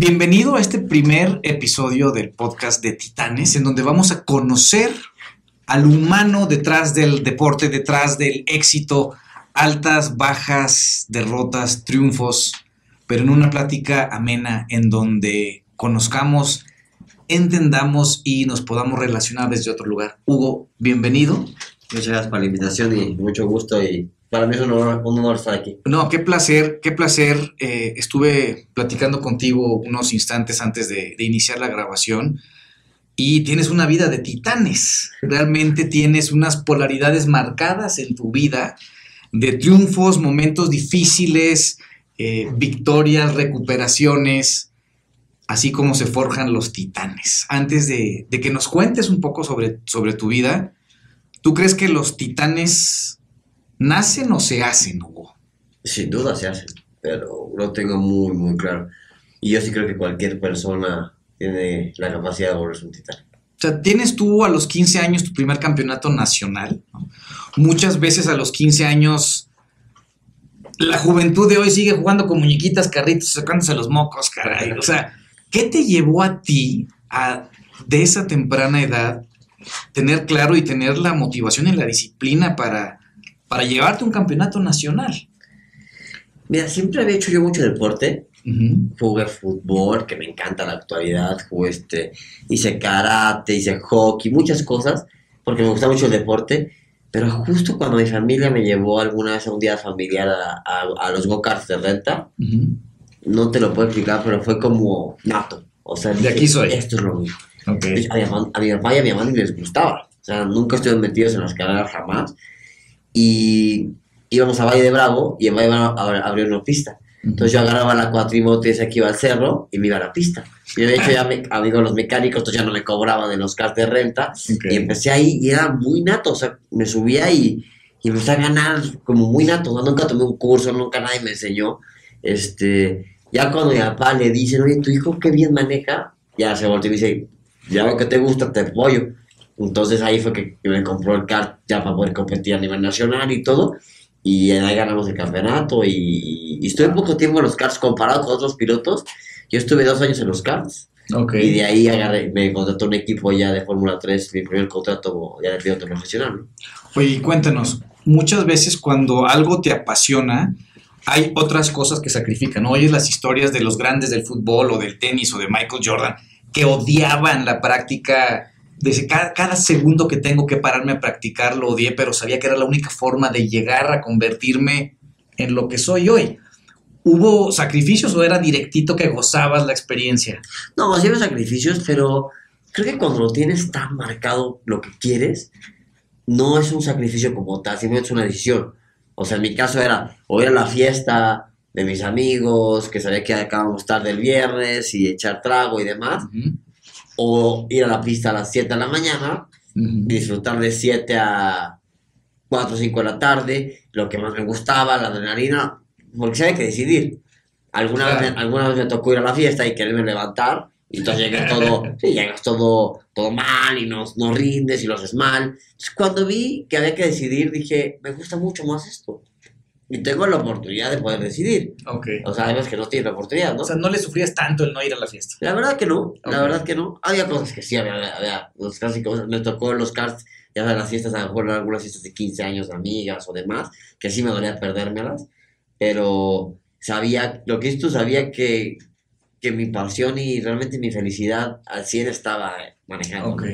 Bienvenido a este primer episodio del podcast de Titanes, en donde vamos a conocer al humano detrás del deporte, detrás del éxito, altas, bajas, derrotas, triunfos, pero en una plática amena en donde conozcamos, entendamos y nos podamos relacionar desde otro lugar. Hugo, bienvenido. Muchas gracias por la invitación y mucho gusto y para mí es un honor, estar aquí. No, qué placer, qué placer. Eh, estuve platicando contigo unos instantes antes de, de, iniciar la grabación y tienes una vida de titanes. Realmente tienes unas polaridades marcadas en tu vida de triunfos, momentos difíciles, eh, victorias, recuperaciones, así como se forjan los titanes. Antes de, de que nos cuentes un poco sobre, sobre tu vida, ¿tú crees que los titanes ¿Nacen o se hacen, Hugo? Sin duda se hacen, pero lo tengo muy, muy claro. Y yo sí creo que cualquier persona tiene la capacidad de volverse un titán. O sea, tienes tú a los 15 años tu primer campeonato nacional. ¿no? Muchas veces a los 15 años la juventud de hoy sigue jugando con muñequitas, carritos, sacándose los mocos, caray. O sea, ¿qué te llevó a ti a, de esa temprana edad tener claro y tener la motivación y la disciplina para para llevarte un campeonato nacional? Mira, siempre había hecho yo mucho deporte. Uh -huh. Jugué fútbol, que me encanta la actualidad. Jugué este, hice karate, hice hockey, muchas cosas, porque me gusta mucho el deporte. Pero justo cuando mi familia me llevó alguna vez a un día familiar a, a, a los go-karts de renta, uh -huh. no te lo puedo explicar, pero fue como nato. O sea, de aquí soy. Esto es lo mío. Okay. A, mi, a mi papá y a mi mamá les gustaba. O sea, nunca estuvieron metidos en las carreras jamás y íbamos a Valle de Bravo y en Valle de Bravo abrió una pista. Entonces yo agarraba la cuatrimoto esa que iba al cerro y me iba a la pista. Y de hecho ya me, amigo los mecánicos, entonces ya no me cobraba de los cars de renta. Okay. Y empecé ahí y era muy nato, o sea, me subía y, y empecé a ganar como muy nato. ¿no? Nunca tomé un curso, nunca nadie me enseñó. Este, ya cuando mi papá le dice, oye, tu hijo qué bien maneja, ya se volteó y me dice, ya lo que te gusta, te apoyo. Entonces ahí fue que me compró el kart ya para poder competir a nivel nacional y todo. Y ahí ganamos el campeonato. Y, y estuve poco tiempo en los karts comparado con otros pilotos. Yo estuve dos años en los karts. Okay. Y de ahí agarré, me contrató un equipo ya de Fórmula 3, mi primer contrato ya de piloto profesional. Oye, cuéntanos, muchas veces cuando algo te apasiona, hay otras cosas que sacrifican. Oyes las historias de los grandes del fútbol o del tenis o de Michael Jordan que odiaban la práctica desde cada, cada, segundo que tengo que pararme a practicar lo odié, pero sabía que era la única forma de llegar a convertirme en lo que soy hoy. ¿Hubo sacrificios o era directito que gozabas la experiencia? No, sí hubo sacrificios, pero creo que cuando lo tienes tan marcado lo que quieres, no es un sacrificio como tal, sino es una decisión. O sea, en mi caso era o ir a la fiesta de mis amigos, que sabía que acabamos tarde el viernes y echar trago y demás. Uh -huh o ir a la pista a las 7 de la mañana, uh -huh. disfrutar de 7 a 4 o 5 de la tarde, lo que más me gustaba, la adrenalina, porque se hay que decidir. Alguna, claro. vez, alguna vez me tocó ir a la fiesta y quererme levantar, y entonces llegas todo, sí, llegas todo, todo mal y no, no rindes y lo haces mal. Entonces, cuando vi que había que decidir, dije, me gusta mucho más esto y tengo la oportunidad de poder decidir. Okay. O sea, además que no tienes la oportunidad, ¿no? O sea, no le sufrías tanto el no ir a la fiesta. La verdad que no, okay. la verdad que no. Había cosas que sí, había, había los clásicos, me tocó los cards, ya de las fiestas, a lo mejor algunas fiestas de 15 años de amigas o demás, que sí me dolía perdérmelas, pero sabía, lo que esto sabía que, que mi pasión y realmente mi felicidad al 100 estaba manejando. Ok.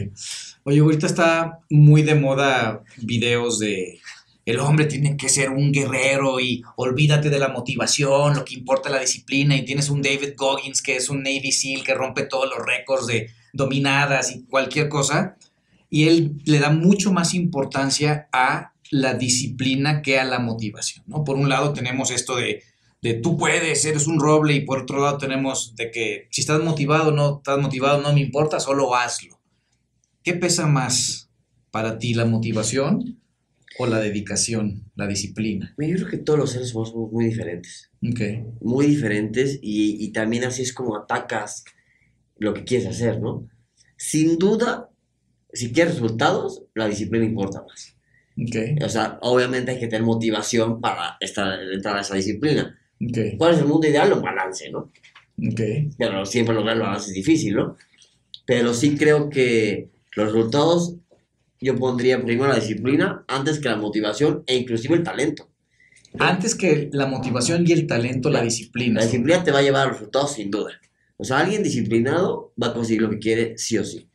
Oye, ahorita está muy de moda videos de el hombre tiene que ser un guerrero y olvídate de la motivación, lo que importa es la disciplina y tienes un David Goggins que es un Navy SEAL que rompe todos los récords de dominadas y cualquier cosa y él le da mucho más importancia a la disciplina que a la motivación, ¿no? Por un lado tenemos esto de, de tú puedes, eres un roble y por otro lado tenemos de que si estás motivado no estás motivado no me importa, solo hazlo. ¿Qué pesa más para ti, la motivación o la dedicación, la disciplina? Yo creo que todos los seres humanos somos muy diferentes. Okay. Muy diferentes y, y, también así es como atacas lo que quieres hacer, ¿no? Sin duda, si quieres resultados, la disciplina importa más. Okay. O sea, obviamente hay que tener motivación para estar, entrar a esa disciplina. Okay. ¿Cuál es el mundo ideal? Un balance, ¿no? Pero siempre lograrlo es difícil, ¿no? Pero sí creo que los resultados, yo pondría primero la disciplina antes que la motivación e inclusive el talento. Antes que la motivación y el talento, la disciplina. La disciplina te va a llevar a los resultados sin duda. O sea, alguien disciplinado va a conseguir lo que quiere sí o sí.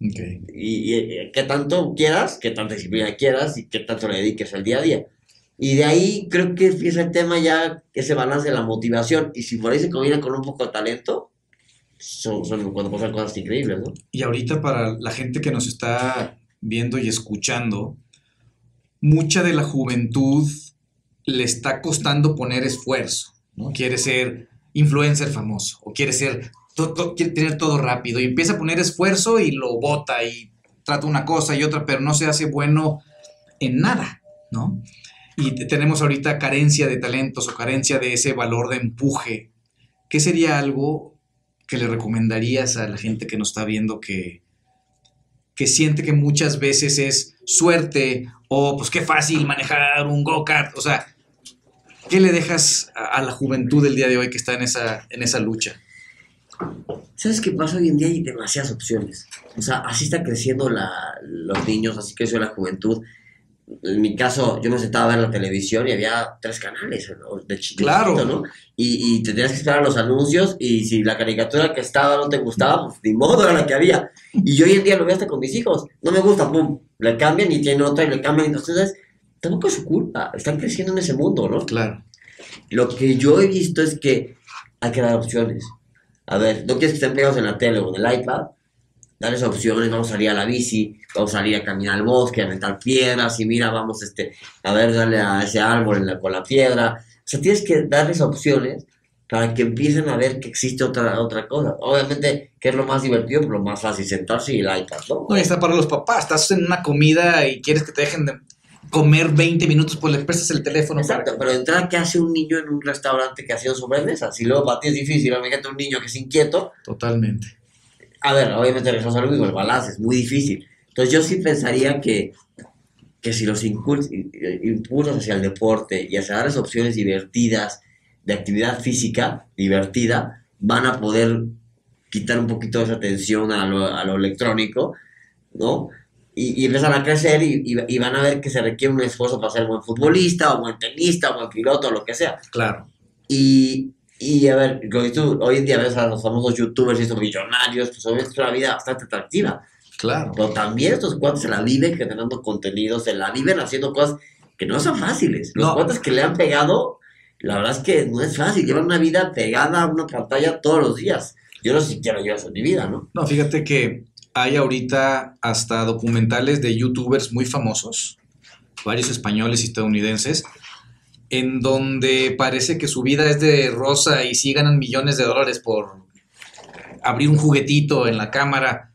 Ok. Y, y qué tanto quieras, qué tanta disciplina quieras y qué tanto le dediques al día a día. Y de ahí creo que empieza el tema ya, ese balance de la motivación. Y si por ahí se combina con un poco de talento, son, son cuando pasan cosas increíbles, ¿no? Y ahorita para la gente que nos está viendo y escuchando, mucha de la juventud le está costando poner esfuerzo, ¿no? Quiere ser influencer famoso o quiere ser quiere tener todo rápido y empieza a poner esfuerzo y lo bota y trata una cosa y otra, pero no se hace bueno en nada, ¿no? Y te- tenemos ahorita carencia de talentos o carencia de ese valor de empuje. ¿Qué sería algo que le recomendarías a la gente que nos está viendo que, que siente que muchas veces es suerte o pues qué fácil manejar un go-kart? O sea, ¿qué le dejas a, la juventud del día de hoy que está en esa, en esa lucha? ¿Sabes qué pasa? Hoy en día hay demasiadas opciones. O sea, así está creciendo la, los niños, así creció la juventud. En mi caso, yo me sentaba a ver la televisión y había tres canales ¿no? de Claro. chiquito, ¿no? Y, y te tenías que esperar los anuncios y si la caricatura que estaba no te gustaba, pues ni modo era la que había. Y yo hoy en día lo veo hasta con mis hijos. No me gusta, pum, le cambian y tiene otra y le cambian. Entonces, tampoco es su culpa. Están creciendo en ese mundo, ¿no? Claro. Lo que yo he visto es que hay que dar opciones. A ver, no quieres que estén pegados en la tele o en el iPad, darles opciones, vamos a salir a la bici, vamos a salir a caminar al bosque, a aventar piedras, y mira, vamos este, a ver, darle a ese árbol en la- con la piedra. O sea, tienes que darles opciones para que empiecen a ver que existe otra, otra cosa. Obviamente, que es lo más divertido, pero lo más fácil, sentarse y el iPad, ¿no? No, y está para los papás. Estás en una comida y quieres que te dejen de comer 20 minutos, pues le prestas el teléfono. para Exacto, pero de entrada, ¿qué hace un niño en un restaurante que ha sido sobremesa? Si luego para ti es difícil, imagínate un niño que es inquieto, Totalmente. A ver, obviamente regresamos a lo mismo, el balance es muy difícil. Entonces yo sí pensaría que, que si los incul- impulsas hacia el deporte y hacia darles opciones divertidas de actividad física divertida, van a poder quitar un poquito esa tensión a lo, a lo electrónico, ¿no? Y, y empiezan a crecer y, y- y van a ver que se requiere un esfuerzo para ser buen futbolista o buen tenista o buen piloto o lo que sea. Claro. Y, y a ver, como dices tú, hoy en día ves a los famosos youtubers y estos millonarios, pues obviamente es una vida bastante atractiva. Claro. Pero también estos cuates se la viven generando contenido, se la viven haciendo cosas que no son fáciles. Los No. cuates que le han pegado, la verdad es que no es fácil. Llevan una vida pegada a una pantalla todos los días. Yo no sé si quiero yo eso en mi vida, ¿no? No, fíjate que hay ahorita hasta documentales de youtubers muy famosos, varios españoles y estadounidenses, en donde parece que su vida es de rosa y sí ganan millones de dólares por abrir un juguetito en la cámara.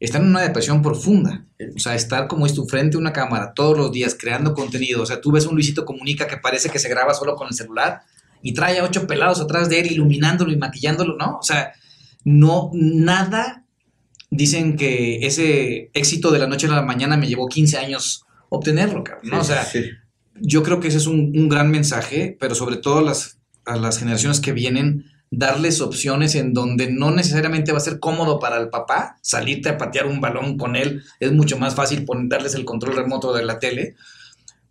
Están en una depresión profunda. O sea, estar como es tu frente a una cámara todos los días creando contenido. O sea, tú ves un Luisito Comunica que parece que se graba solo con el celular y trae a ocho pelados atrás de él iluminándolo y maquillándolo, ¿no? O sea, no, nada. Dicen que ese éxito de la noche a la mañana me llevó 15 años obtenerlo, cabrón, ¿no? O sea, Sí. Yo creo que ese es un, un gran mensaje, pero sobre todo a las, a las generaciones que vienen, darles opciones en donde no necesariamente va a ser cómodo para el papá salirte a patear un balón con él, es mucho más fácil pon- darles el control remoto de la tele,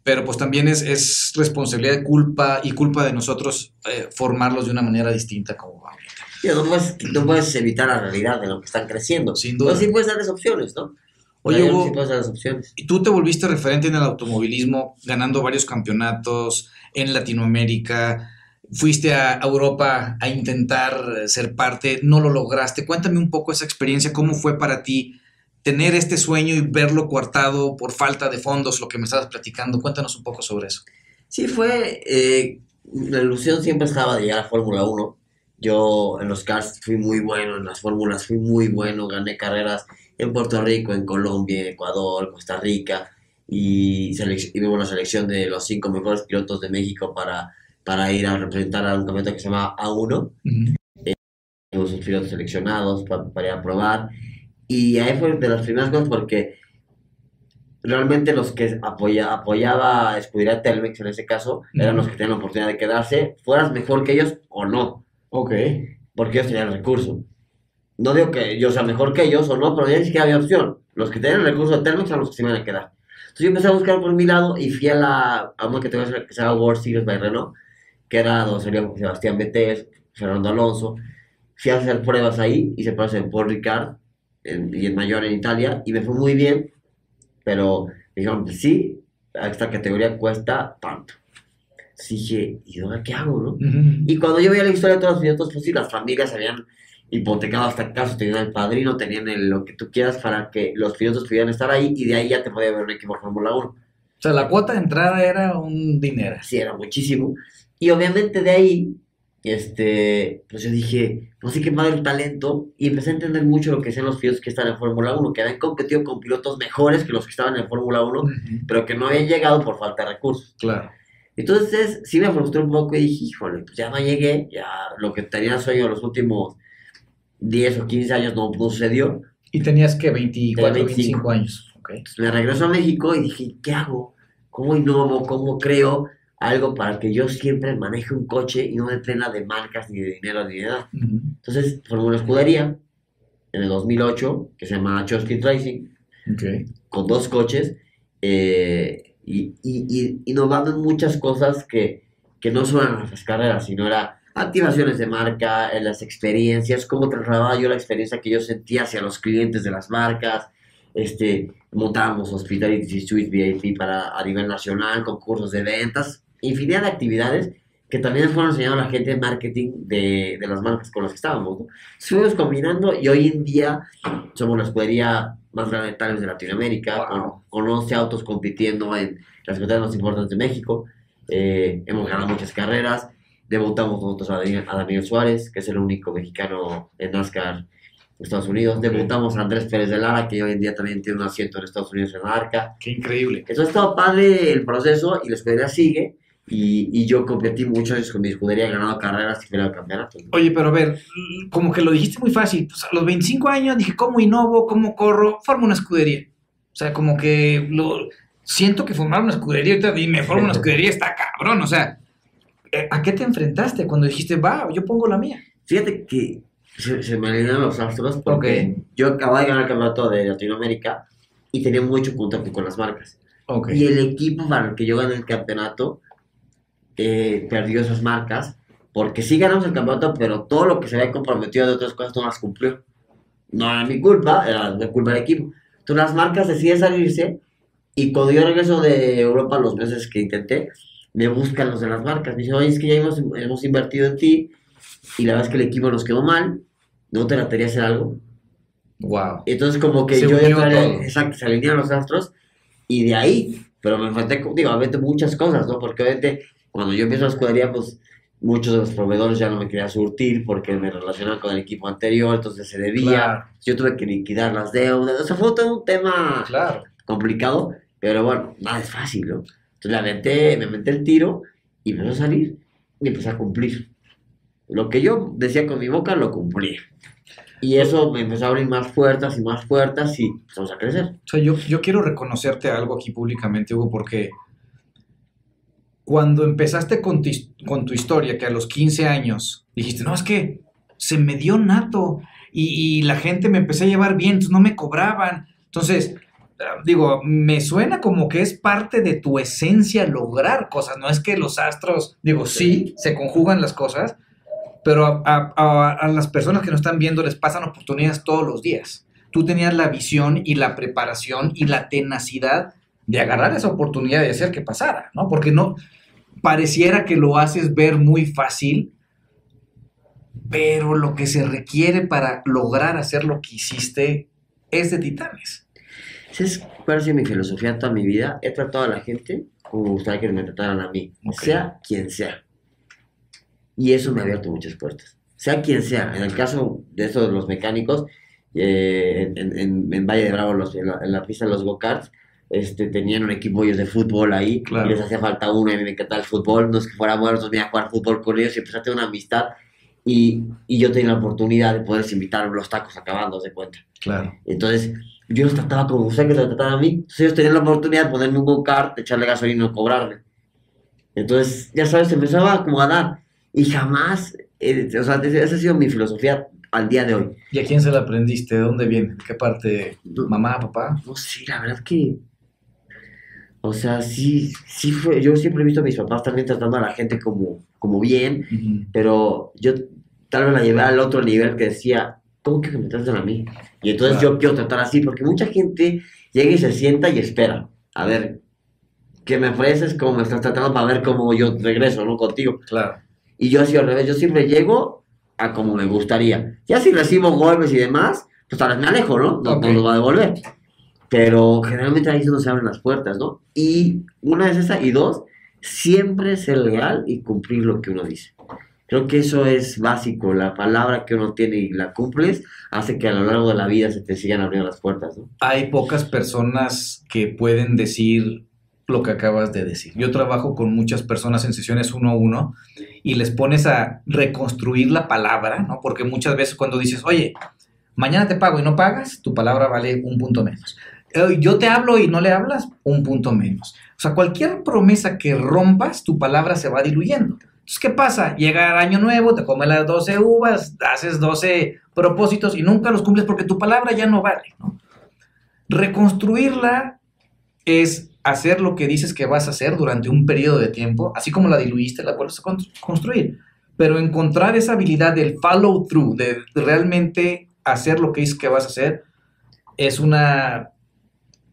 pero pues también es, es responsabilidad culpa y culpa de nosotros eh, formarlos de una manera distinta como ahorita. Tío, no, puedes, no puedes evitar la realidad de lo que están creciendo. Sin duda. Pero sí puedes darles opciones, ¿no? Oye, Oye, Hugo, darles opciones. Y tú te volviste referente en el automovilismo, ganando varios campeonatos en Latinoamérica. Fuiste a Europa a intentar ser parte, no lo lograste. Cuéntame un poco esa experiencia, cómo fue para ti tener este sueño y verlo coartado por falta de fondos, lo que me estabas platicando. Cuéntanos un poco sobre eso. Sí, fue. eh, la ilusión siempre estaba de llegar a Fórmula 1. Yo en los cars fui muy bueno, en las fórmulas fui muy bueno, gané carreras en Puerto Rico, en Colombia, Ecuador, Costa Rica y, y la selección de los cinco mejores pilotos de México para, para ir a representar a un campeonato que se llama A1. Tuvimos sus pilotos seleccionados pa- para, ir a probar y ahí fue de las primeras cosas porque realmente los que apoya, apoyaba a Escudería Telmex en ese caso eran los que tenían la oportunidad de quedarse, fueras mejor que ellos o no. Ok. porque ellos tenían el recurso. No digo que yo sea mejor que ellos o no, pero ya ni siquiera había opción. Los que tenían el recurso de Telmex eran los que se iban a quedar. Entonces yo empecé a buscar por mi lado y fui a la a una que, tengo que se llama World Series by Renault, que era donde salía Sebastián Betés, Fernando Alonso. Fui a hacer pruebas ahí, hice pruebas en Paul Ricard en- y en Mayor en Italia y me fue muy bien, pero me dijeron, sí, esta categoría cuesta tanto. Dije, ¿y ahora qué hago, no? Y cuando yo veía la historia de todos los pilotos, pues sí, las familias habían hipotecado hasta casos, tenían el padrino, tenían el- lo que tú quieras para que los pilotos pudieran estar ahí y de ahí ya te podía ver un equipo de Fórmula 1. O sea, la cuota de entrada era un dinero. Así era muchísimo. Y obviamente de ahí, este, pues yo dije, no sé qué madre el talento y empecé a entender mucho lo que hacían los pilotos que están en Fórmula 1, que habían competido con pilotos mejores que los que estaban en Fórmula 1, Ujú. pero que no habían llegado por falta de recursos. Claro. Entonces, sí me frustré un poco y dije, híjole, pues ya no llegué, ya lo que tenía sueño los últimos 10 o 15 años no, no sucedió. Y tenías que 24, Tenía 25 años. Ok. Entonces me regreso a México y dije, ¿qué hago? ¿Cómo innovo? ¿Cómo creo algo para que yo siempre maneje un coche y no dependa de marcas, ni de dinero, ni de nada? Ujú. Entonces formé una escudería en el 2008 que se llama Chosky Racing, Ok. con dos coches eh, y, y, y innovando en muchas cosas que, que no solo eran las carreras, sino era activaciones de marca, en las experiencias, cómo trasladaba yo la experiencia que yo sentía hacia los clientes de las marcas, este, montábamos hospitality suites VIP para a nivel nacional, concursos de ventas, infinidad de actividades que también fueron enseñando a la gente de marketing de, de las marcas con las que estábamos. ¿no? Fuimos combinando y hoy en día somos la escudería más grande tal vez de Latinoamérica, Wow. con, con 11 autos compitiendo en las carreras más importantes de México. Eh, hemos ganado muchas carreras. Debutamos nosotros a Daniel, a Daniel Suárez, que es el único mexicano en NASCAR en Estados Unidos. Debutamos a Andrés Pérez de Lara, que hoy en día también tiene un asiento en Estados Unidos en ARCA. Qué increíble. Eso ha estado padre el proceso y la escudería sigue. Y, y yo competí muchos años con mi escudería, he ganado carreras y ganado campeonatos. ¿no? Oye, pero a ver, como que lo dijiste muy fácil. Pues a los 25 años dije, ¿cómo innovo? ¿Cómo corro? Formo una escudería. O sea, como que lo siento que formar una escudería, ahorita dime, formo una escudería, está cabrón. O sea, eh, ¿a qué te enfrentaste cuando dijiste, va, yo pongo la mía? Fíjate que se, se me alinearon los astros porque Ok. yo acababa de ganar el campeonato de Latinoamérica y tenía mucho contacto con las marcas. Ok. Y el equipo para el que yo gané el campeonato eh, perdió esas marcas porque sí ganamos el campeonato, pero todo lo que se había comprometido de otras cosas no las cumplió. No era mi culpa, era la culpa del equipo. Entonces las marcas deciden salirse y cuando yo regreso de Europa los meses que intenté, me buscan los de las marcas. Me dicen, oye, es que ya hemos, hemos invertido en ti y la verdad es que el equipo nos quedó mal. ¿No te trataría hacer algo? Wow. Entonces como que Se yo entré- todo. exacto, se alinearon los astros y de ahí, pero me enfrenté con, digo, obviamente muchas cosas, ¿no? Porque obviamente cuando yo empiezo la escudería, pues muchos de los proveedores ya no me querían surtir porque me relacionaban con el equipo anterior, entonces se debía, Claro, yo tuve que liquidar las deudas, o sea, fue todo un tema claro. complicado, pero bueno, nada es fácil, ¿no? Entonces le aventé, me aventé el tiro y empezó a salir y empecé a cumplir. Lo que yo decía con mi boca lo cumplí. Y eso me empezó a abrir más puertas y más puertas y empezamos a crecer. O sea, yo, yo quiero reconocerte algo aquí públicamente, Hugo, porque cuando empezaste con tu, con tu historia, que a los 15 años dijiste, no, es que se me dio nato y, y la gente me empecé a llevar bien, entonces no me cobraban. Entonces, ah, digo, me suena como que es parte de tu esencia lograr cosas, no es que los astros, digo, sí, se conjugan las cosas, pero a, a- a- a las personas que nos están viendo les pasan oportunidades todos los días. Tú tenías la visión y la preparación y la tenacidad de agarrar esa oportunidad de hacer que pasara, ¿no? Porque no pareciera que lo haces ver muy fácil, pero lo que se requiere para lograr hacer lo que hiciste es de titanes. ¿Sabes cuál ha sido mi filosofía toda mi vida? He tratado a la gente como me gustaría que me trataran a mí, Ok. sea quien sea. Y eso me ha abierto muchas puertas. Sea quien sea. En el caso de esto de los mecánicos, eh, en, en- en Valle de Bravo, los- en, la, en la pista de los go-karts, este, tenían un equipo ellos de fútbol ahí Claro. y les hacía falta uno y me encantaba el fútbol. No es que fuera bueno, entonces me a jugar fútbol con ellos y empecé a tener una amistad. Y, y yo tenía la oportunidad de poderles invitar los tacos acabando, de cuenta. Claro. Entonces, yo los trataba como gustaría que me trataran a mí. Entonces, ellos tenían la oportunidad de ponerme un go-kart, echarle gasolina y no cobrarme. Entonces, ya sabes, empezaba como a dar. Y jamás eh, o sea, esa ha sido mi filosofía al día de hoy. ¿Y a quién se la aprendiste? ¿De dónde viene? ¿Qué parte? ¿Mamá, papá? No sé, la verdad que... O sea, sí, sí fue... Yo siempre he visto a mis papás también tratando a la gente como, como bien, pero yo tal vez la llevé al otro nivel que decía, ¿cómo que me tratan a mí? Y entonces yo quiero tratar así, porque mucha gente llega y se sienta y espera. A ver, ¿qué me ofreces? ¿Cómo me estás tratando? Para ver cómo yo regreso, ¿no? Contigo. Claro. Y yo así al revés, yo siempre llego a como me gustaría. Ya si recibo golpes y demás, pues tal vez me alejo, ¿no? No, no lo va a devolver. Pero generalmente ahí no se abren las puertas, ¿no? Y una es esa, y dos, siempre ser leal y cumplir lo que uno dice. Creo que eso es básico, la palabra que uno tiene y la cumples hace que a lo largo de la vida se te sigan abriendo las puertas, ¿no? Hay pocas personas que pueden decir lo que acabas de decir. Yo trabajo con muchas personas en sesiones uno a uno y les pones a reconstruir la palabra, ¿no? Porque muchas veces cuando dices, oye, mañana te pago y no pagas, tu palabra vale un punto menos. Yo te hablo y no le hablas, un punto menos. O sea, cualquier promesa que rompas, tu palabra se va diluyendo. Entonces, ¿qué pasa? Llega el año nuevo, te comes las 12 uvas, haces 12 propósitos y nunca los cumples porque tu palabra ya no vale. Reconstruirla es hacer lo que dices que vas a hacer durante un periodo de tiempo, así como la diluiste, la vuelves a construir. Pero encontrar esa habilidad del follow through, de realmente hacer lo que dices que vas a hacer, es una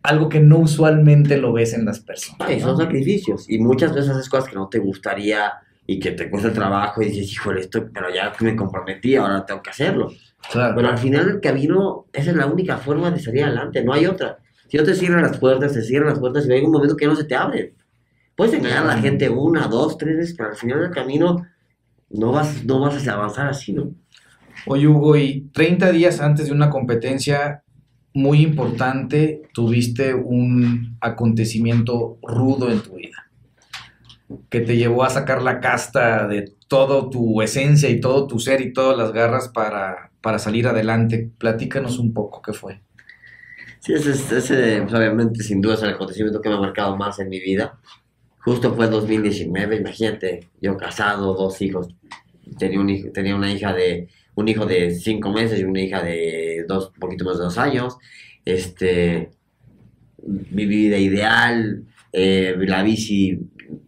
algo que no usualmente lo ves en las personas. Y son sacrificios. Y muchas veces haces cosas que no te gustaría y que te cuesta el trabajo y dices, híjole, esto, pero ya me comprometí, ahora tengo que hacerlo. Claro. Pero al final el camino, esa es la única forma de salir adelante, no hay otra. Si no te cierran las puertas, te cierran las puertas y hay un momento que no se te abren. Puedes engañar a la gente una, dos, tres veces, pero al final del camino no vas, no vas a avanzar así, ¿no? Oye, Hugo, y 30 días antes de una competencia muy importante, tuviste un acontecimiento rudo en tu vida, que te llevó a sacar la casta de toda tu esencia y todo tu ser y todas las garras para, para salir adelante. Platícanos un poco qué fue. Sí, ese, ese pues, obviamente sin duda es el acontecimiento que me ha marcado más en mi vida. Justo fue 2019, imagínate, yo casado, dos hijos, tenía, un hijo, tenía una hija de, un hijo de cinco meses y una hija de dos, un poquito más de dos años, este, mi vida ideal, eh, la bici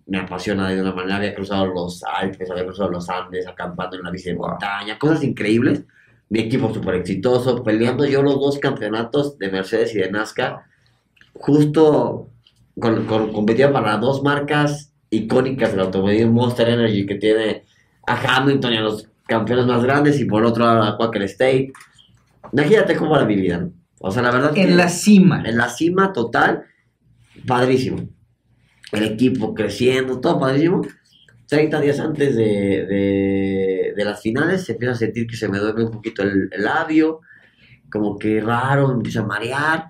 me apasiona de una manera, había cruzado los Alpes, había cruzado los Andes, acampando en una bici de montaña, cosas increíbles, mi equipo súper exitoso, peleando yo los dos campeonatos de Mercedes y de NASCAR, justo con, con, competía para dos marcas icónicas del automóvil, Monster Energy, que tiene a Hamilton y a los campeones más grandes, y por otro a Quaker State. Imagínate cómo era mi vida, O sea, la verdad. En la cima. En la cima total, padrísimo. El equipo creciendo, todo padrísimo. 30 días antes de, de, las finales se empieza a sentir que se me duerme un poquito el, labio, como que raro, me empieza a marear.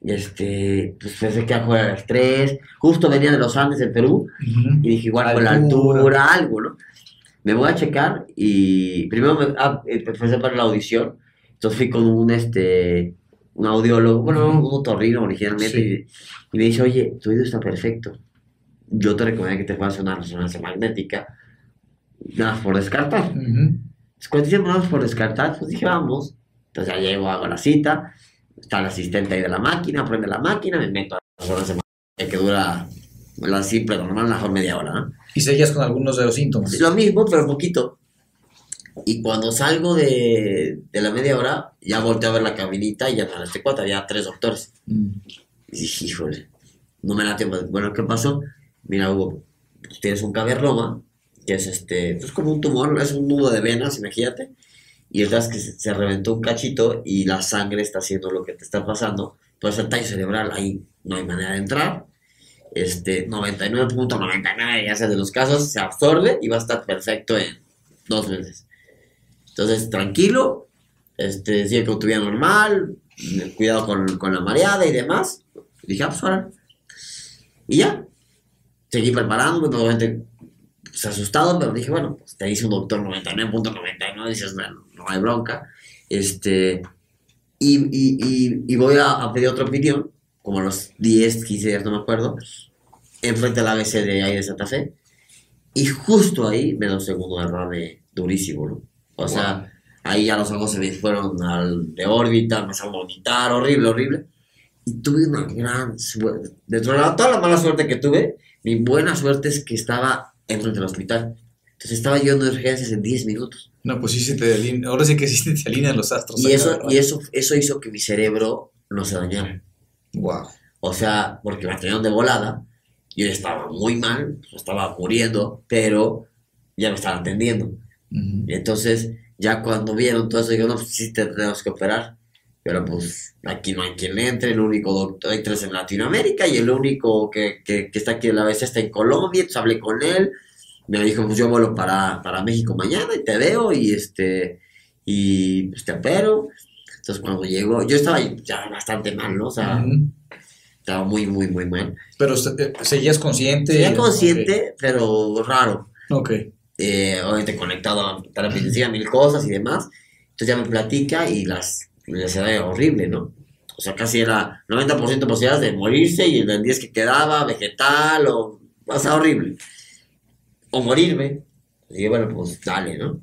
Este, pues pensé que algo era estrés. Justo venía de los Andes en Perú y dije, igual con la altura, algo, ¿no? Me voy a checar y primero me ah, empecé para la audición. Entonces fui con un, este, un audiólogo, bueno, un otorrino originalmente, y, y, me dice, oye, tu oído está perfecto yo te recomiendo que te puedas una resonancia magnética, nada por descartar. Cuando dicen vamos por descartar, pues dije, vamos. Entonces ya llego, hago la cita, está el asistente ahí de la máquina, prende la máquina, me meto a la resonancia magnética que dura la simple, normal, mejor media hora, ¿no? ¿Y seguías con algunos de los síntomas? Lo mismo, pero poquito. Y cuando salgo de, de, la media hora, ya volteo a ver la cabinita y ya en este cuarto había tres doctores. Mm. Y dije, híjole, no me da tiempo. Bueno, ¿qué pasó? mira Hugo, tienes un caverroma, que es este, pues como un tumor, es un nudo de venas, imagínate, y es que se, reventó un cachito y la sangre está haciendo lo que te está pasando, entonces el tallo cerebral ahí no hay manera de entrar, este 99.99 ya sea de los casos se absorbe y va a estar perfecto en dos meses. Entonces, tranquilo, este, sigue con tu vida normal, cuidado con, con la mareada y demás. dije, ah, pues Y ya, seguí preparándome, obviamente pues, asustado, pero dije, bueno, pues te dice un doctor 99.99, dices, bueno, no hay bronca. Este, y, y, y, voy a, pedir otra opinión, como a los 10, 15 días, no me acuerdo, enfrente al ABC de ahí de Santa Fe. Y justo ahí me da un segundo derrame durísimo, ¿no? O sea, ahí ya los ojos se me fueron al, de órbita, me a vomitar, horrible, horrible. Y tuve una gran suerte. Dentro de toda la mala suerte que tuve, mi buena suerte es que estaba dentro del hospital. Entonces estaba yo en urgencias en 10 minutos. No, pues sí se te alinea. Ahora sí que sí te alinean los astros. Y, eso, y eso, eso hizo que mi cerebro no se dañara. Wow. O sea, porque me tenían de volada. Yo estaba muy mal, estaba muriendo, pero ya me estaban atendiendo. Entonces, ya cuando vieron todo eso, digo, no, pues sí tenemos que operar. Pero pues aquí no hay quien entre, el único doctor, hay tres en Latinoamérica y el único que, que, que está aquí en la vez está en Colombia, entonces hablé con él, me dijo, pues yo vuelo para, para México mañana y te veo y este, y pues te opero. Entonces cuando llegó, yo estaba ya bastante mal, ¿no? O sea, estaba muy, muy, muy mal. Pero eh, seguías consciente. Seguía consciente, pero raro. Ok. Eh, obviamente conectado a terapia mil cosas y demás. Entonces ya me platica y las era horrible, ¿no? O sea, casi era 90% posibilidades de morirse y el 10 que quedaba, vegetal o... O sea, horrible. O morirme. Y bueno, pues dale, ¿no?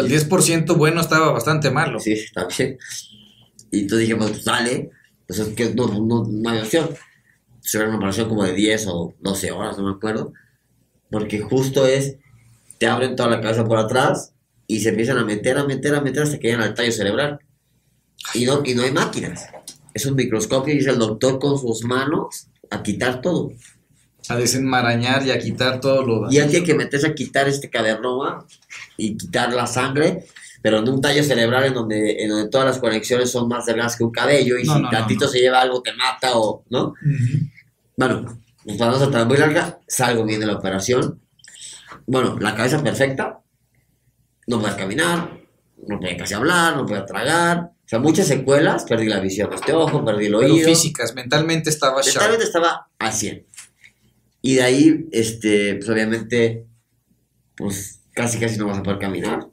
El 10% bueno estaba bastante malo. Sí, también. Y entonces dije, pues dale. Pues es que no, no, no hay opción. Será una operación como de 10 o 12 horas, no me acuerdo. Porque justo es, te abren toda la cabeza por atrás y se empiezan a meter, a meter, a meter hasta que llegan al tallo cerebral. Y no, y no hay máquinas. Es un microscopio y es el doctor con sus manos a quitar todo. A desenmarañar y a quitar todo lo Y hay que meterse a quitar este cadernoma y quitar la sangre, pero en un tallo cerebral en donde, en donde todas las conexiones son más delgadas que un cabello y si tantito se lleva algo te mata o, ¿no? Bueno, nos vamos a muy larga, salgo bien de la operación. Bueno, la cabeza perfecta, no puede caminar, no puede casi hablar, no puede tragar, o sea, muchas secuelas, perdí la visión de este ojo, perdí el oído. Pero físicas, mentalmente estaba Mentalmente estaba a 100. Y de ahí, este, pues obviamente, pues casi casi no vas a poder caminar.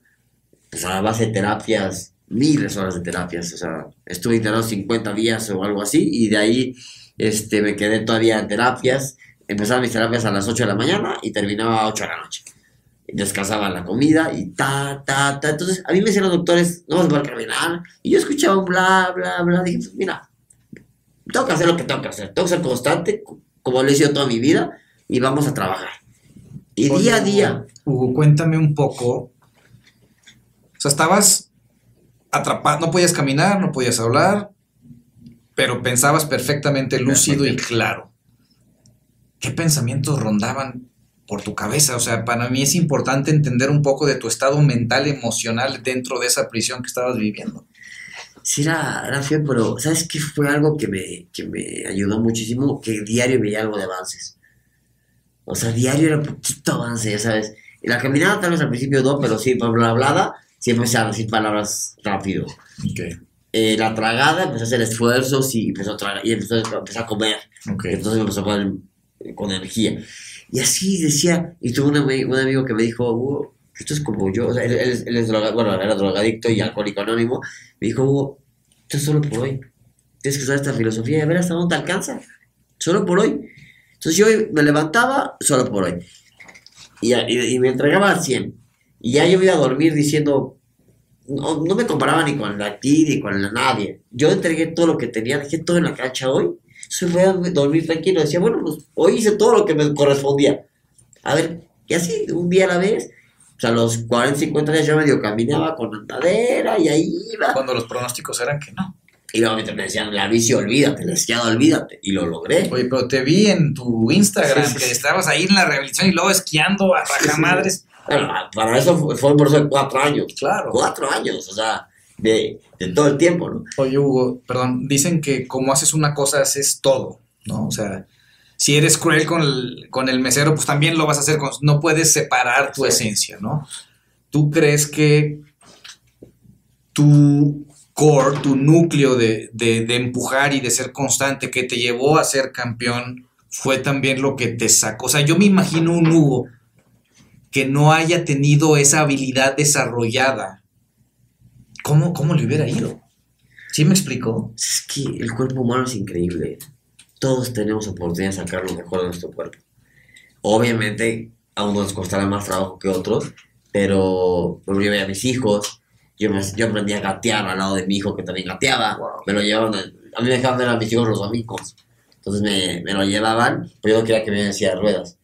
Pues a base de terapias, miles de horas de terapias. O sea, estuve internado 50 días o algo así. Y de ahí, este, me quedé todavía en terapias. Empezaba mis terapias a las 8 de la mañana y terminaba a 8 de la noche descansaba la comida y ta, ta, ta. Entonces, a mí me decían los doctores, no vas a poder caminar. Y yo escuchaba un bla, bla, bla. Dije, mira, tengo que hacer lo que tengo que hacer. Tengo que ser constante, como lo he sido toda mi vida, y vamos a trabajar. Y día a día. Hugo, cuéntame un poco. O sea, estabas atrapado, no podías caminar, no podías hablar, pero pensabas perfectamente lúcido y claro. ¿Qué pensamientos rondaban por tu cabeza. O sea, para mí es importante entender un poco de tu estado mental, emocional dentro de esa prisión que estabas viviendo. Sí, era, era feo, pero ¿sabes qué? Fue algo que me, que me ayudó muchísimo, que diario veía algo de avances. O sea, diario era poquito avance, ya sabes. Y la caminada tal vez al principio no, pero sí, por la hablada, siempre se a decir palabras rápido. Okay. Eh, la tragada, empecé a hacer esfuerzos y empezó a, tragar, y empezó, empezó a comer. Okay. Entonces me empezó a poner con energía. Y así decía, y tuve un, un amigo que me dijo, Hugo, esto es como yo, o sea, él, es bueno, era drogadicto y alcohólico anónimo, me dijo, Hugo, esto es solo por hoy. Tienes que usar esta filosofía y ver hasta dónde te alcanza. Solo por hoy. Entonces yo me levantaba solo por hoy. Y, me entregaba al 100. Y ya yo iba a dormir diciendo, no, no me comparaba ni con la ti ni con la nadie. Yo entregué todo lo que tenía, dejé todo en la cancha hoy se fue a dormir tranquilo. Decía, bueno, pues hoy hice todo lo que me correspondía. A ver, y así, un día a la vez. O sea, a los 40, 50 días yo medio caminaba con andadera y ahí iba. Cuando los pronósticos eran que no. Y luego me decían, la bici, olvídate, la esquiada, olvídate. Y lo logré. Oye, pero te vi en tu Instagram que estabas ahí en la rehabilitación y luego esquiando a rajamadres. Bueno, para eso fue, fue por eso cuatro años. Claro. Cuatro años, o sea, de, todo el tiempo, ¿no? Oye, Hugo, perdón, dicen que como haces una cosa, haces todo, ¿no? O sea, si eres cruel con el, con el mesero, pues también lo vas a hacer, con, no puedes separar tu esencia, ¿no? ¿Tú crees que tu core, tu núcleo de, de, empujar y de ser constante que te llevó a ser campeón fue también lo que te sacó? O sea, yo me imagino un Hugo que no haya tenido esa habilidad desarrollada ¿Cómo, cómo le hubiera ido? ¿Sí me explicó? Es que el cuerpo humano es increíble. Todos tenemos oportunidad de sacar lo mejor de nuestro cuerpo. Obviamente, a unos les costará más trabajo que otros, pero yo veía a mis hijos, yo, me, yo aprendí a gatear al lado de mi hijo que también gateaba, me lo llevaban, a, mí me dejaban ver a mis hijos los domingos, entonces me, me lo llevaban, pero yo no quería que me de ruedas.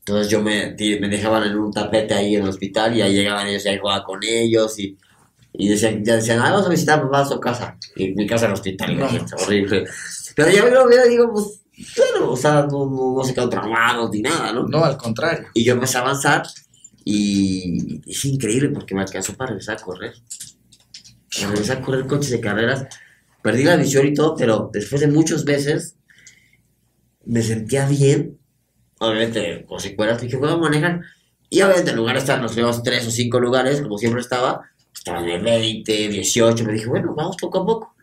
Entonces yo me, me dejaban en un tapete ahí en el hospital y ahí llegaban ellos y ahí jugaba con ellos y, y decían, ya decían, ah, vamos a visitar a papá a su casa. Y mi casa en el hospital, No. horrible. Pero yo me lo veo y digo, pues, bueno, o sea, no, no, no se quedó traumado ni nada, ¿no? No, al contrario. Y yo empecé a avanzar y es increíble porque me alcanzó para regresar a correr. Para regresar a correr coches de carreras. Perdí la visión y todo, pero después de muchos veces me sentía bien. Obviamente, con secuelas, dije, voy a manejar. Y obviamente en lugar de estar los primeros tres o cinco lugares, como siempre estaba, estaba en el 20, 18. Me dije, bueno, vamos poco a poco.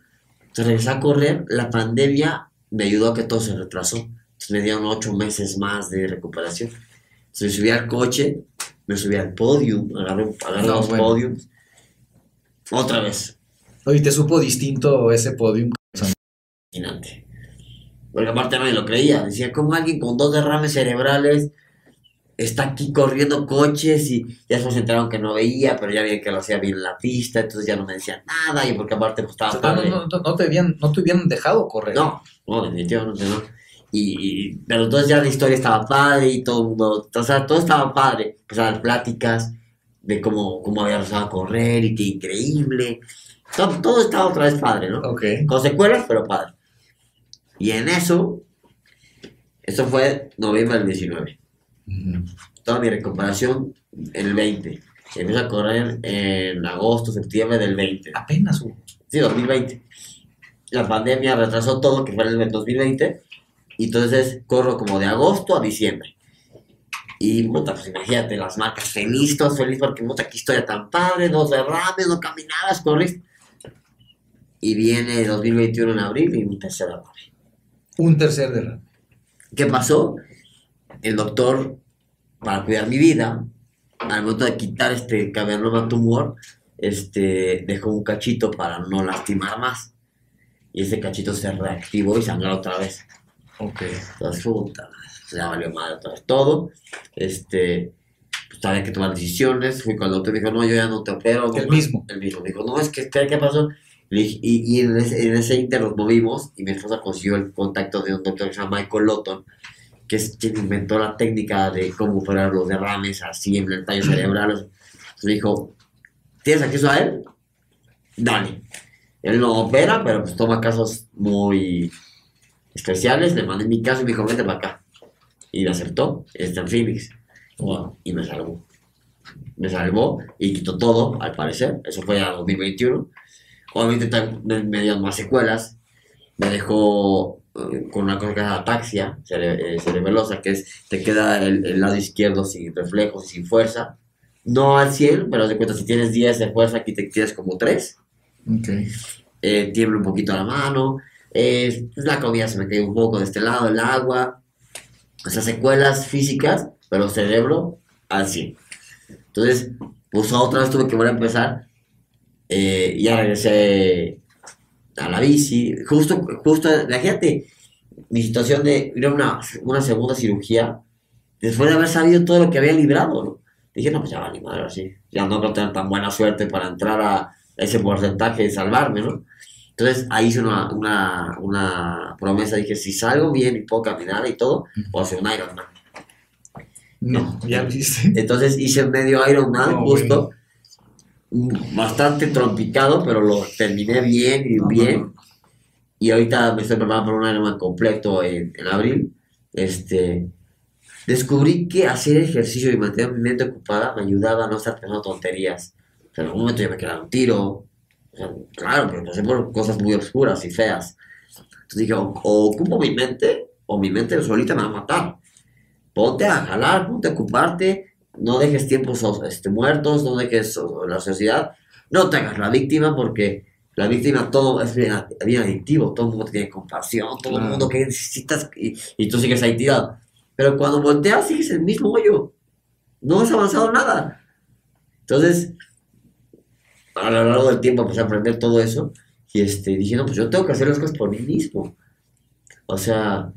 Entonces regresé a correr. La pandemia me ayudó a que todo se retrasó. Entonces me dieron ocho meses más de recuperación. Entonces me subí al coche, me subí al podium, agarré, agarré No, los bueno. podiums. Otra vez, Oye, ¿te supo distinto ese podium? fascinante. Porque aparte nadie lo creía. Decía, ¿cómo alguien con dos derrames cerebrales está aquí corriendo coches? Y ya se enteraron que no veía, pero ya vi que lo hacía bien en la pista, entonces ya no me decían nada. Y porque aparte pues estaba No, padre. no, no, no te habían, no te hubieran dejado correr. No, no, definitivamente no. Y, pero entonces ya la historia estaba padre y todo el mundo, o sea, todo estaba padre. Empezaban pláticas de cómo, cómo había empezado a correr y qué increíble. Todo, todo estaba otra vez padre, ¿no? Ok. Con secuelas, pero padre. Y en eso, eso fue noviembre del 19. Ujú. Toda mi recuperación en el 20. Empecé a correr en agosto, septiembre del 20. Apenas hubo. Sí, 2020. La pandemia retrasó todo, que fue en el 2020. Y entonces corro como de agosto a diciembre. Y, puta, pues imagínate, las marcas feliz, todos feliz porque, puta, qué historia tan padre, dos derrames, no caminabas, corriste. Y viene 2021 en abril y mi tercera derrame. Un tercer derrame. ¿Qué pasó? El doctor, para cuidar mi vida, al momento de quitar este cavernoma tumor, este, dejó un cachito para no lastimar más. Y ese cachito se reactivó y sangró otra vez. Ok. Entonces, puta, ya valió madre todo. Este, pues había que tomar decisiones. Fui con el doctor y dijo, no, yo ya no te opero. no El más". mismo. El mismo. Dijo, no, es que, ¿qué, pasó? Y, y en, ese, en ese inter nos movimos y mi esposa consiguió el contacto de un doctor que se llama Michael Lotton, que es quien inventó la técnica de cómo operar los derrames así en el tallo cerebral. Entonces me dijo, ¿tienes acceso a él? Dale. Él no opera, pero pues toma casos muy especiales. Le mandé mi caso y me dijo, vente para acá. Y me aceptó. Está en Phoenix. Wow. Y me salvó. Me salvó y quitó todo, al parecer. Eso fue a 2021. Obviamente me dio más secuelas. Me dejó eh, con una cosa que se llama ataxia cere- eh, cerebelosa, que es te queda el, el lado izquierdo sin reflejos y sin fuerza. No al 100, pero de cuenta, si tienes 10 de fuerza, aquí te tienes como 3 Ok. eh, tiembla un poquito la mano, eh, la comida se me cae un poco de este lado, el agua, o sea, secuelas físicas, pero cerebro al 100. Entonces, pues otra vez tuve que volver a empezar, eh, ya regresé a la bici, justo, justo, imagínate mi situación de ir a una, una segunda cirugía, después de haber sabido todo lo que había librado. Dije, no, pues ya vale, madre, así, ya no creo tener tan buena suerte para entrar a ese porcentaje de salvarme, ¿no? Entonces ahí hice una, una, una promesa, dije, si salgo bien y puedo caminar y todo, puedo hacer un Ironman. No, ya lo hiciste. Entonces hice medio Ironman, No, justo, mm, bastante trompicado, pero lo terminé bien y bien. Y ahorita me estoy preparando para un Ironman completo en, en abril. Este, descubrí que hacer ejercicio y mantener mi mente ocupada me ayudaba a no estar pensando tonterías. O sea, en algún momento yo me quedaba un tiro. Claro, pero pasé por cosas muy oscuras y feas. Entonces dije, o, o ocupo mi mente, o mi mente solita me va a matar. Ponte a jalar, ponte a ocuparte, no dejes tiempos este, muertos, no dejes la sociedad, no te hagas la víctima porque la víctima todo es bien, bien adictivo, todo el mundo tiene compasión, todo el mundo que necesitas y, y tú sigues ahí tirado. Pero cuando volteas sigues el mismo hoyo, no has avanzado nada. Entonces, a lo largo del tiempo empecé a aprender todo eso y este, dije, no, pues yo tengo que hacer las cosas por mí mismo. O sea,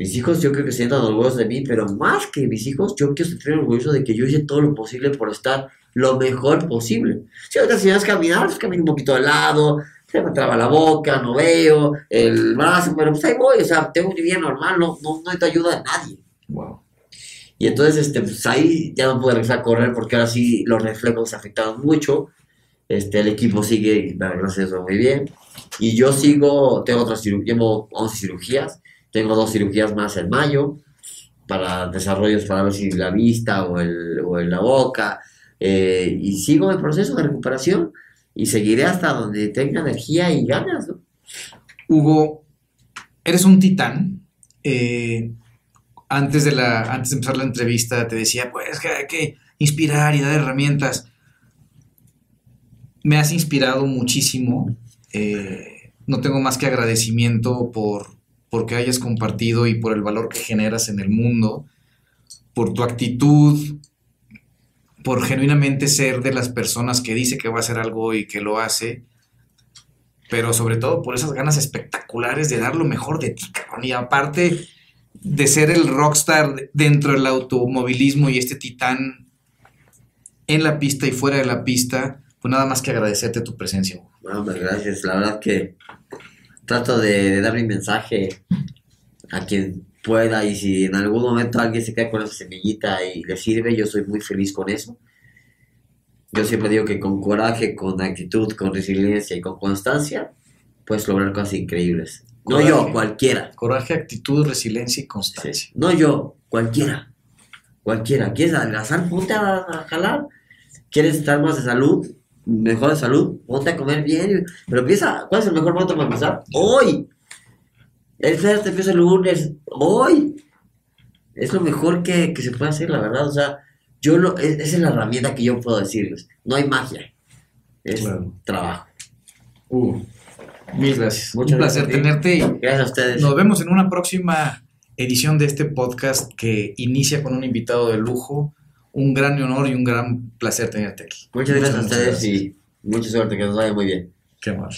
Mis hijos yo creo que se sientan orgullosos de mí, pero más que mis hijos, yo quiero sentir orgulloso de que yo hice todo lo posible por estar lo mejor posible. Si ahorita si vas a caminar, pues camino un poquito de lado, se me traba la boca, no veo, el brazo, pero pues ahí voy, o sea, tengo un día normal, no, no, no necesito ayuda de nadie. Wow. Y entonces, este, pues ahí ya no pude regresar a correr porque ahora sí los reflejos afectaron mucho. Este, el equipo sigue, gracias a muy bien. Y yo sigo, tengo otras cirugías, llevo 11 cirugías, tengo dos cirugías más en mayo para desarrollos para ver si la vista o, el, o en la boca. eh, y sigo el proceso de recuperación y seguiré hasta donde tenga energía y ganas. ¿no? Hugo, eres un titán. Eh, antes, de la, antes de empezar la entrevista te decía, pues que hay que inspirar y dar herramientas. Me has inspirado muchísimo. Eh, no tengo más que agradecimiento por porque hayas compartido y por el valor que generas en el mundo, por tu actitud, por genuinamente ser de las personas que dice que va a hacer algo y que lo hace, pero sobre todo por esas ganas espectaculares de dar lo mejor de ti, cabrón. Y aparte de ser el rockstar dentro del automovilismo y este titán en la pista y fuera de la pista, pues nada más que agradecerte tu presencia. Bueno, pues gracias. La verdad que trato de, de dar mi mensaje a quien pueda y si en algún momento alguien se queda con esa semillita y le sirve, yo soy muy feliz con eso. Yo siempre digo que con coraje, con actitud, con resiliencia y con constancia, puedes lograr cosas increíbles. No yo, cualquiera. Coraje, actitud, resiliencia y Sí. constancia. No yo, cualquiera. Cualquiera. ¿Quieres adelgazar? Ponte a, a jalar. ¿Quieres estar más de salud? Mejor de salud. Ponte a comer bien. Pero empieza. ¿Cuál es el mejor momento para empezar? Hoy. El te empieza el lunes. Hoy. Es lo mejor que, que se puede hacer, la verdad. O sea, yo lo, es- esa es la herramienta que yo puedo decirles. No hay magia. Es Claro. trabajo. Hugo, mil gracias. Muchas Un placer gracias tenerte y Gracias a ustedes. Nos vemos en una próxima edición de este podcast que inicia con un invitado de lujo. Un gran honor y un gran placer tenerte aquí. Muchas gracias a ustedes gracias. y mucha suerte. Que nos vaya muy bien. Qué amable.